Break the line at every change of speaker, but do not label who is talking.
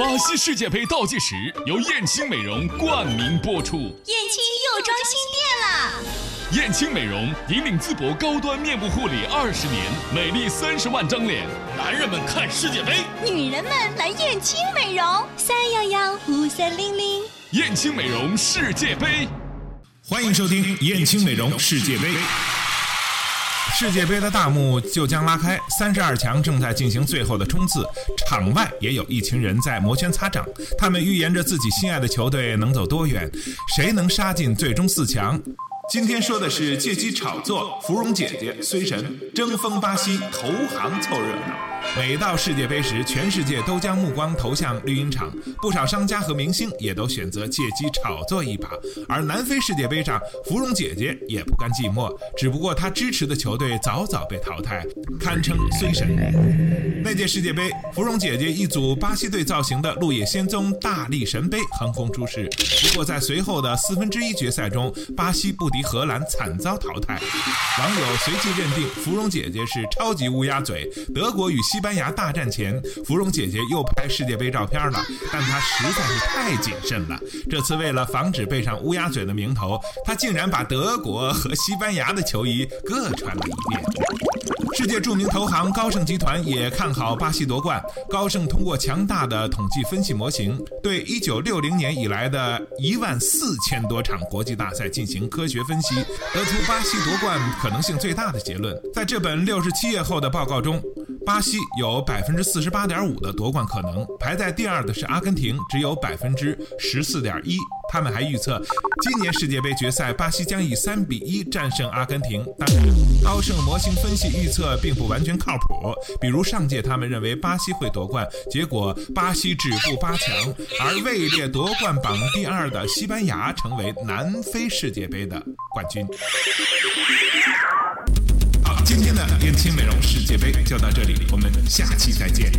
巴西世界杯倒计时由燕青美容冠名播出。
燕青又装新店了。
燕青美容引领淄博高端面部护理二十年，美丽三十万张脸。
男人们看世界杯，
女人们来燕青美容。三幺幺五三零零。
燕青美容世界杯，
欢迎收听燕青美容世界杯。世界杯的大幕就将拉开，三十二强正在进行最后的冲刺。场外也有一群人在摩拳擦掌，他们预言着自己心爱的球队能走多远，谁能杀进最终四强。今天说的是借机炒作，芙蓉姐姐孙神争锋巴西，投行凑热闹。每到世界杯时，全世界都将目光投向绿茵场，不少商家和明星也都选择借机炒作一把。而南非世界杯上，芙蓉姐姐也不甘寂寞，只不过她支持的球队早早被淘汰，堪称衰神。那届世界杯，芙蓉姐姐一组巴西队造型的路野仙踪大力神杯横空出世，不过在随后的四分之一决赛中，巴西不敌荷兰，惨遭淘汰。网友随即认定芙蓉姐姐是超级乌鸦嘴。德国与西班牙大战前，芙蓉姐姐又拍世界杯照片了，但她实在是太谨慎了。这次为了防止背上乌鸦嘴的名头，她竟然把德国和西班牙的球衣各穿了一遍。世界著名投行高盛集团也看好巴西夺冠。高盛通过强大的统计分析模型，对1960年以来的一万四千多场国际大赛进行科学分析，得出巴西夺冠可能性最大的结论。在这本六十七页厚的报告中，巴西有百分之四十八点五的夺冠可能，排在第二的是阿根廷，只有百分之十四点一。他们还预测，今年世界杯决赛巴西将以三比一战胜阿根廷。但高盛模型分析预测并不完全靠谱，比如上届他们认为巴西会夺冠，结果巴西止步八强，而位列夺冠榜第二的西班牙成为南非世界杯的冠军。轻，美容世界杯就到这里，我们下期再见。